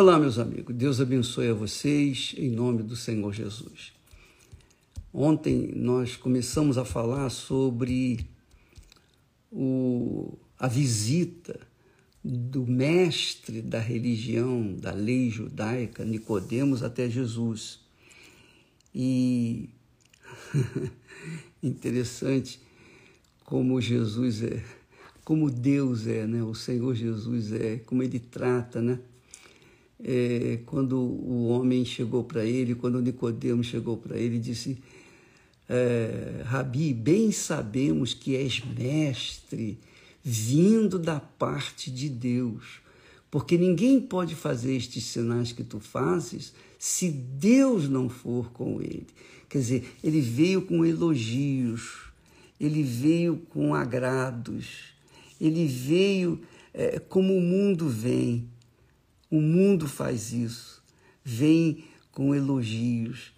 Olá, meus amigos. Deus abençoe a vocês em nome do Senhor Jesus. Ontem nós começamos a falar sobre o, a visita do mestre da religião, da lei judaica, Nicodemos, até Jesus. E interessante como Jesus é, como Deus é, né? O Senhor Jesus é, como ele trata, né? É, quando o homem chegou para ele, quando Nicodemos chegou para ele, e disse: é, Rabi, bem sabemos que és mestre, vindo da parte de Deus, porque ninguém pode fazer estes sinais que tu fazes se Deus não for com ele. Quer dizer, ele veio com elogios, ele veio com agrados, ele veio é, como o mundo vem. O mundo faz isso, vem com elogios.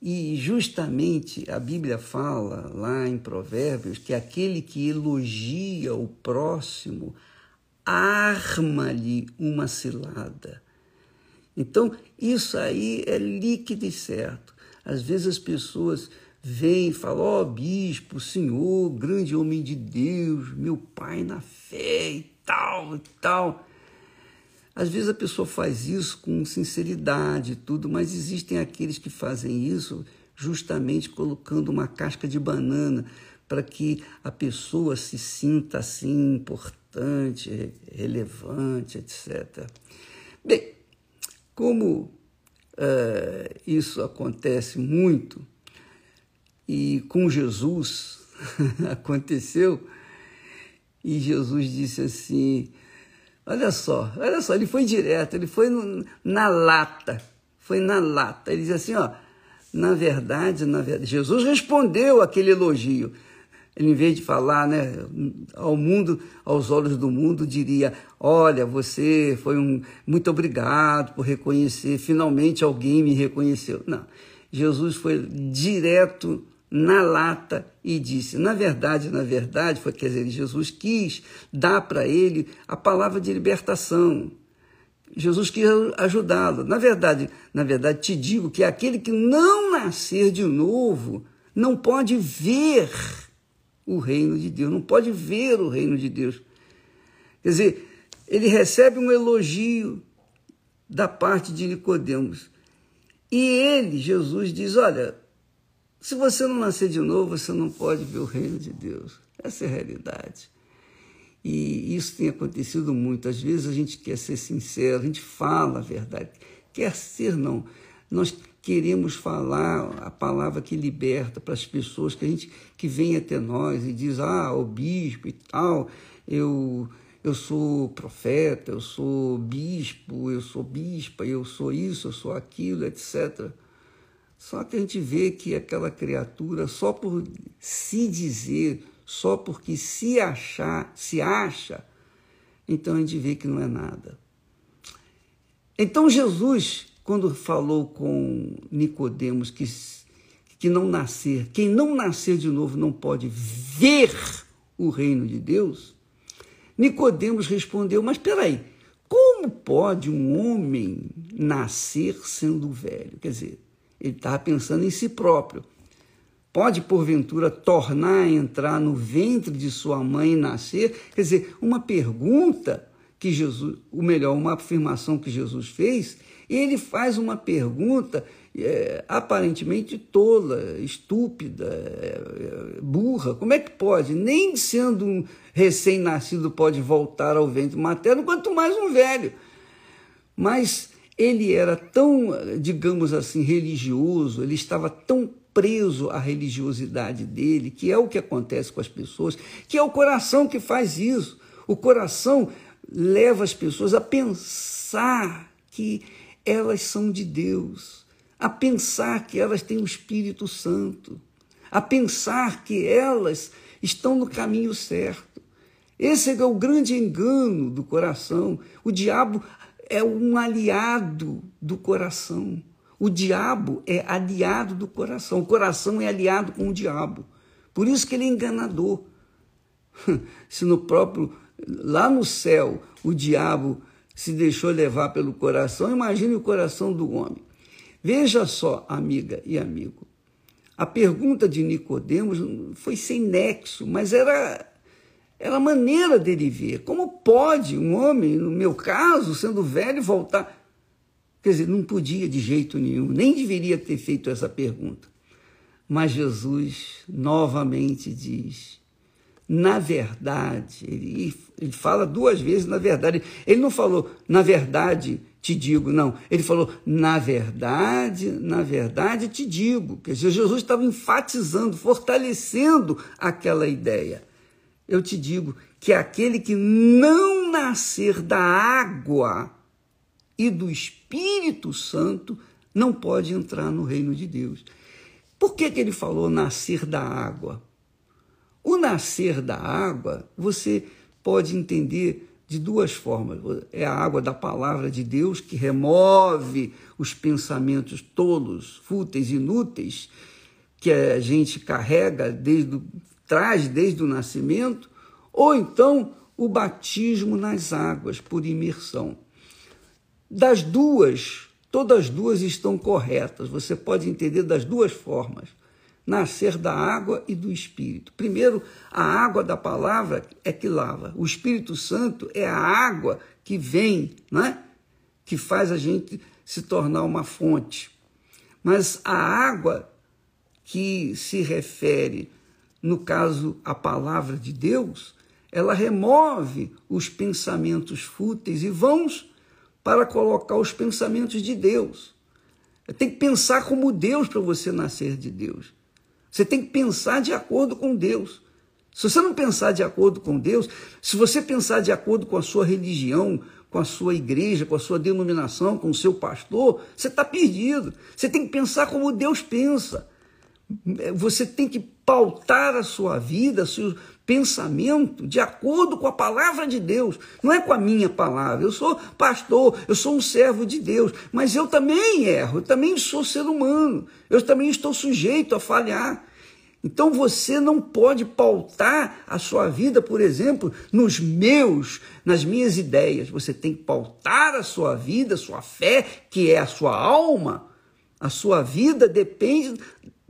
E justamente a Bíblia fala lá em Provérbios que aquele que elogia o próximo arma-lhe uma cilada. Então, isso aí é líquido e certo. Às vezes as pessoas vêm e falam: Ó, oh, bispo, senhor, grande homem de Deus, meu pai na fé e tal e tal. Às vezes a pessoa faz isso com sinceridade e tudo, mas existem aqueles que fazem isso justamente colocando uma casca de banana para que a pessoa se sinta assim importante, relevante, etc. Bem, como uh, isso acontece muito, e com Jesus aconteceu, e Jesus disse assim: Olha só, olha só, ele foi direto, ele foi na lata, foi na lata. Ele diz assim: Ó, na verdade, na verdade, Jesus respondeu aquele elogio. Ele, em vez de falar né, ao mundo, aos olhos do mundo, diria: Olha, você foi um. Muito obrigado por reconhecer, finalmente alguém me reconheceu. Não. Jesus foi direto na lata e disse: Na verdade, na verdade, foi quer dizer, Jesus quis dar para ele a palavra de libertação. Jesus quis ajudá-lo. Na verdade, na verdade, te digo que aquele que não nascer de novo não pode ver o reino de Deus, não pode ver o reino de Deus. Quer dizer, ele recebe um elogio da parte de Nicodemos. E ele, Jesus, diz: Olha, se você não nascer de novo, você não pode ver o reino de Deus. Essa é a realidade. E isso tem acontecido muito. Às vezes a gente quer ser sincero, a gente fala a verdade. Quer ser, não. Nós queremos falar a palavra que liberta para as pessoas que a gente que vem até nós e diz: "Ah, o bispo e tal, eu eu sou profeta, eu sou bispo, eu sou bispa, eu sou isso, eu sou aquilo, etc. Só que a gente vê que aquela criatura, só por se dizer, só porque se achar, se acha, então a gente vê que não é nada. Então Jesus, quando falou com Nicodemos que, que não nascer, quem não nascer de novo não pode ver o reino de Deus, Nicodemos respondeu: Mas peraí, como pode um homem nascer sendo velho? Quer dizer, ele estava pensando em si próprio. Pode, porventura, tornar a entrar no ventre de sua mãe e nascer? Quer dizer, uma pergunta que Jesus, ou melhor, uma afirmação que Jesus fez, ele faz uma pergunta é, aparentemente tola, estúpida, é, burra. Como é que pode? Nem sendo um recém-nascido pode voltar ao ventre materno, quanto mais um velho. Mas ele era tão, digamos assim, religioso, ele estava tão preso à religiosidade dele, que é o que acontece com as pessoas, que é o coração que faz isso. O coração leva as pessoas a pensar que elas são de Deus, a pensar que elas têm o Espírito Santo, a pensar que elas estão no caminho certo. Esse é o grande engano do coração. O diabo é um aliado do coração. O diabo é aliado do coração. O coração é aliado com o diabo. Por isso que ele é enganador. Se no próprio, lá no céu, o diabo se deixou levar pelo coração, imagine o coração do homem. Veja só, amiga e amigo, a pergunta de Nicodemos foi sem nexo, mas era era a maneira dele ver. Como pode um homem, no meu caso, sendo velho, voltar? Quer dizer, não podia de jeito nenhum, nem deveria ter feito essa pergunta. Mas Jesus novamente diz: na verdade, ele, ele fala duas vezes na verdade. Ele não falou, na verdade te digo, não. Ele falou, na verdade, na verdade te digo. Quer dizer, Jesus estava enfatizando, fortalecendo aquela ideia eu te digo que aquele que não nascer da água e do Espírito Santo não pode entrar no reino de Deus. Por que, que ele falou nascer da água? O nascer da água, você pode entender de duas formas. É a água da palavra de Deus que remove os pensamentos tolos, fúteis, inúteis, que a gente carrega desde o traz desde o nascimento, ou então o batismo nas águas por imersão. Das duas, todas as duas estão corretas. Você pode entender das duas formas. Nascer da água e do Espírito. Primeiro, a água da palavra é que lava. O Espírito Santo é a água que vem, né? que faz a gente se tornar uma fonte. Mas a água que se refere no caso, a palavra de Deus, ela remove os pensamentos fúteis e vãos para colocar os pensamentos de Deus. Tem que pensar como Deus para você nascer de Deus. Você tem que pensar de acordo com Deus. Se você não pensar de acordo com Deus, se você pensar de acordo com a sua religião, com a sua igreja, com a sua denominação, com o seu pastor, você está perdido. Você tem que pensar como Deus pensa. Você tem que pautar a sua vida, seu pensamento de acordo com a palavra de Deus, não é com a minha palavra. Eu sou pastor, eu sou um servo de Deus, mas eu também erro, eu também sou ser humano, eu também estou sujeito a falhar. Então você não pode pautar a sua vida, por exemplo, nos meus, nas minhas ideias. Você tem que pautar a sua vida, a sua fé, que é a sua alma. A sua vida depende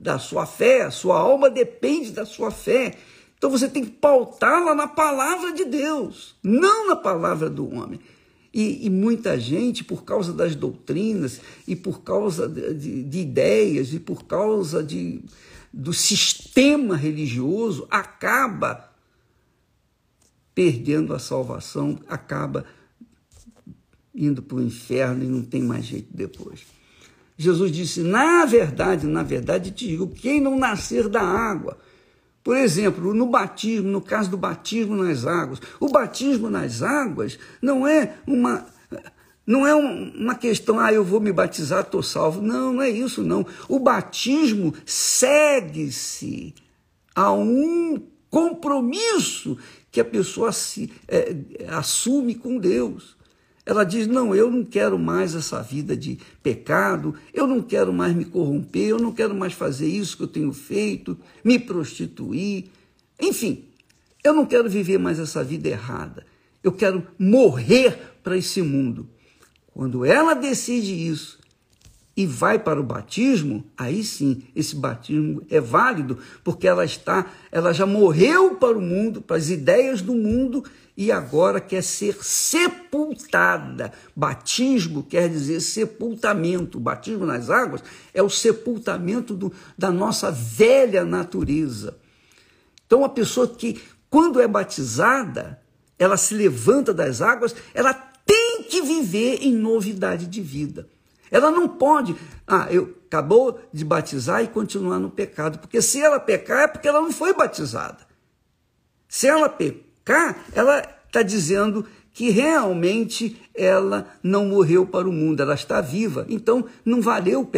da sua fé, a sua alma depende da sua fé. Então você tem que pautá-la na palavra de Deus, não na palavra do homem. E, e, muita gente, por causa das doutrinas, e por causa de, de, de ideias, e por causa de, do sistema religioso, acaba perdendo a salvação, acaba indo para o inferno e não tem mais jeito depois. Jesus disse: Na verdade, na verdade te digo, quem não nascer da água. Por exemplo, no batismo, no caso do batismo nas águas, o batismo nas águas não é uma não é uma questão, ah, eu vou me batizar, estou salvo. Não, não é isso, não. O batismo segue-se a um compromisso que a pessoa se, é, assume com Deus. Ela diz: Não, eu não quero mais essa vida de pecado, eu não quero mais me corromper, eu não quero mais fazer isso que eu tenho feito, me prostituir. Enfim, eu não quero viver mais essa vida errada. Eu quero morrer para esse mundo. Quando ela decide isso e vai para o batismo, aí sim, esse batismo é válido, porque ela está, ela já morreu para o mundo, para as ideias do mundo e agora quer ser sepultada. Batismo quer dizer sepultamento. O batismo nas águas é o sepultamento do, da nossa velha natureza. Então, a pessoa que, quando é batizada, ela se levanta das águas, ela tem que viver em novidade de vida. Ela não pode, ah, eu acabou de batizar e continuar no pecado, porque se ela pecar é porque ela não foi batizada. Se ela pecar, ela está dizendo que realmente ela não morreu para o mundo, ela está viva. Então, não valeu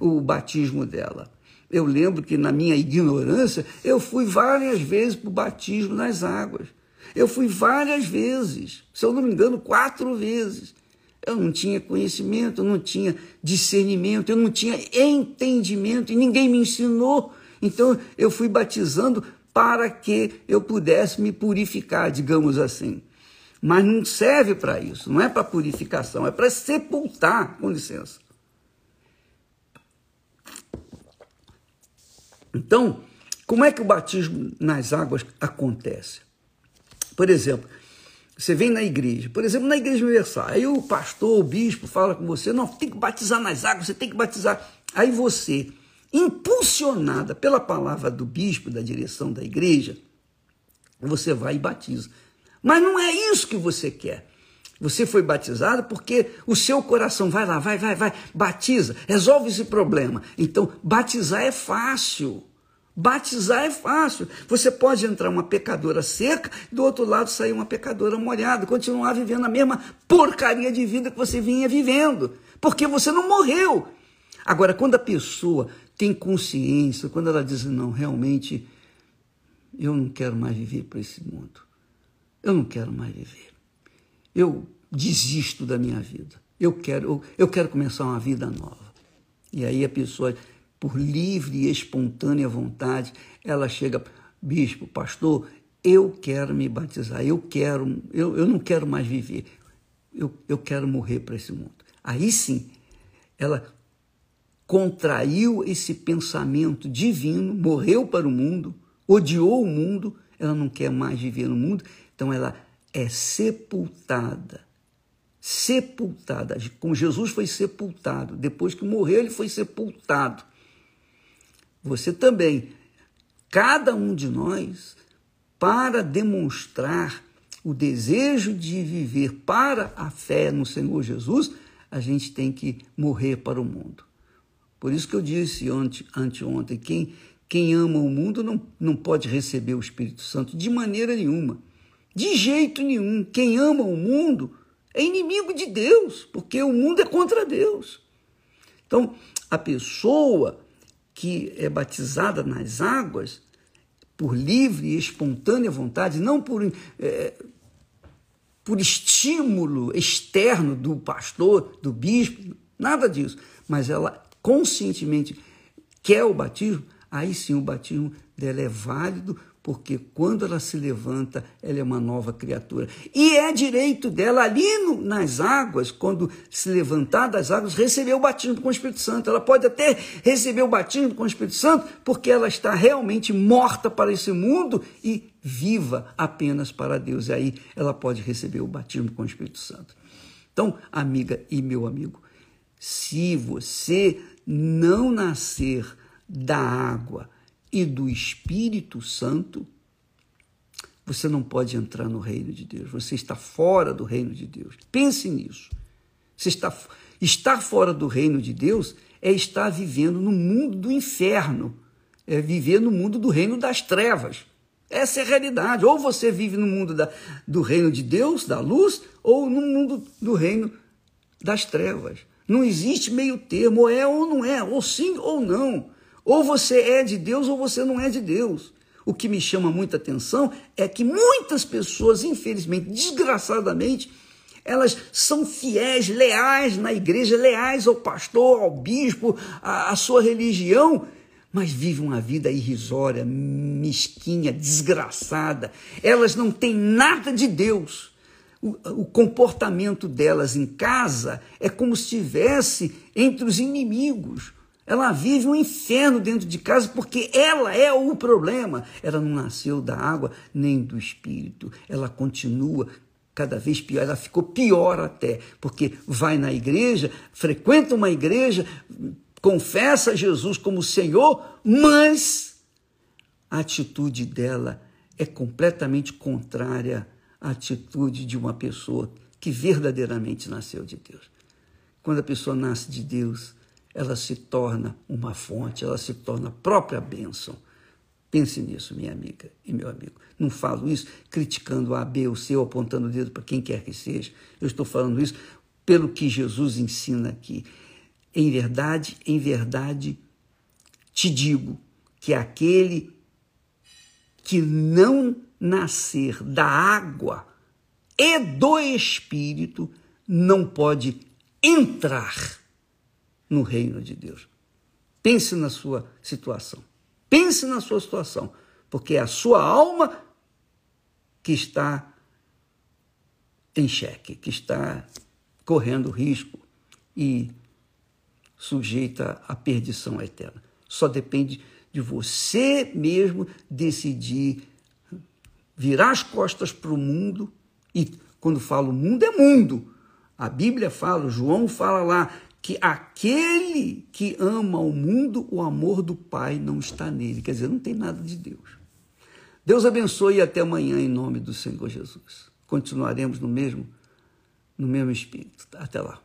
o, o batismo dela. Eu lembro que na minha ignorância, eu fui várias vezes para o batismo nas águas. Eu fui várias vezes, se eu não me engano, quatro vezes. Eu não tinha conhecimento, eu não tinha discernimento, eu não tinha entendimento e ninguém me ensinou. Então eu fui batizando para que eu pudesse me purificar, digamos assim. Mas não serve para isso, não é para purificação, é para sepultar, com licença. Então, como é que o batismo nas águas acontece? Por exemplo, você vem na igreja, por exemplo, na igreja universal, aí o pastor, o bispo fala com você, não, tem que batizar nas águas, você tem que batizar. Aí você, impulsionada pela palavra do bispo, da direção da igreja, você vai e batiza. Mas não é isso que você quer. Você foi batizado porque o seu coração vai lá, vai, vai, vai, batiza, resolve esse problema. Então, batizar é fácil. Batizar é fácil. Você pode entrar uma pecadora seca, do outro lado sair uma pecadora molhada, continuar vivendo a mesma porcaria de vida que você vinha vivendo, porque você não morreu. Agora, quando a pessoa tem consciência, quando ela diz, não, realmente, eu não quero mais viver para esse mundo, eu não quero mais viver, eu desisto da minha vida, eu quero, eu, eu quero começar uma vida nova. E aí a pessoa por livre e espontânea vontade, ela chega, bispo, pastor, eu quero me batizar, eu quero, eu, eu não quero mais viver, eu, eu quero morrer para esse mundo. Aí sim, ela contraiu esse pensamento divino, morreu para o mundo, odiou o mundo, ela não quer mais viver no mundo, então ela é sepultada. Sepultada, como Jesus foi sepultado, depois que morreu, ele foi sepultado você também, cada um de nós, para demonstrar o desejo de viver para a fé no Senhor Jesus, a gente tem que morrer para o mundo. Por isso que eu disse ante, anteontem, quem, quem ama o mundo não, não pode receber o Espírito Santo de maneira nenhuma. De jeito nenhum. Quem ama o mundo é inimigo de Deus, porque o mundo é contra Deus. Então, a pessoa que é batizada nas águas por livre e espontânea vontade, não por, é, por estímulo externo do pastor, do bispo, nada disso, mas ela conscientemente quer o batismo, aí sim o batismo dela é válido porque quando ela se levanta, ela é uma nova criatura. E é direito dela, ali no, nas águas, quando se levantar das águas, receber o batismo com o Espírito Santo. Ela pode até receber o batismo com o Espírito Santo, porque ela está realmente morta para esse mundo e viva apenas para Deus. E aí ela pode receber o batismo com o Espírito Santo. Então, amiga e meu amigo, se você não nascer da água, e do Espírito Santo, você não pode entrar no reino de Deus. Você está fora do reino de Deus. Pense nisso. Você está, estar fora do reino de Deus é estar vivendo no mundo do inferno, é viver no mundo do reino das trevas. Essa é a realidade. Ou você vive no mundo da, do reino de Deus, da luz, ou no mundo do reino das trevas. Não existe meio termo, ou é ou não é, ou sim ou não. Ou você é de Deus ou você não é de Deus. O que me chama muita atenção é que muitas pessoas, infelizmente, desgraçadamente, elas são fiéis, leais na igreja, leais ao pastor, ao bispo, à, à sua religião, mas vivem uma vida irrisória, mesquinha, desgraçada. Elas não têm nada de Deus. O, o comportamento delas em casa é como se estivesse entre os inimigos. Ela vive um inferno dentro de casa porque ela é o problema. Ela não nasceu da água nem do espírito. Ela continua cada vez pior. Ela ficou pior até, porque vai na igreja, frequenta uma igreja, confessa Jesus como Senhor, mas a atitude dela é completamente contrária à atitude de uma pessoa que verdadeiramente nasceu de Deus. Quando a pessoa nasce de Deus, ela se torna uma fonte, ela se torna a própria bênção. Pense nisso, minha amiga e meu amigo. Não falo isso criticando A, B ou C ou apontando o dedo para quem quer que seja. Eu estou falando isso pelo que Jesus ensina aqui. Em verdade, em verdade, te digo que aquele que não nascer da água e do Espírito não pode entrar no reino de Deus. Pense na sua situação. Pense na sua situação, porque é a sua alma que está em xeque, que está correndo risco e sujeita à perdição eterna. Só depende de você mesmo decidir virar as costas para o mundo e quando falo mundo é mundo. A Bíblia fala, João fala lá que aquele que ama o mundo, o amor do Pai não está nele. Quer dizer, não tem nada de Deus. Deus abençoe e até amanhã em nome do Senhor Jesus. Continuaremos no mesmo no mesmo espírito. Até lá.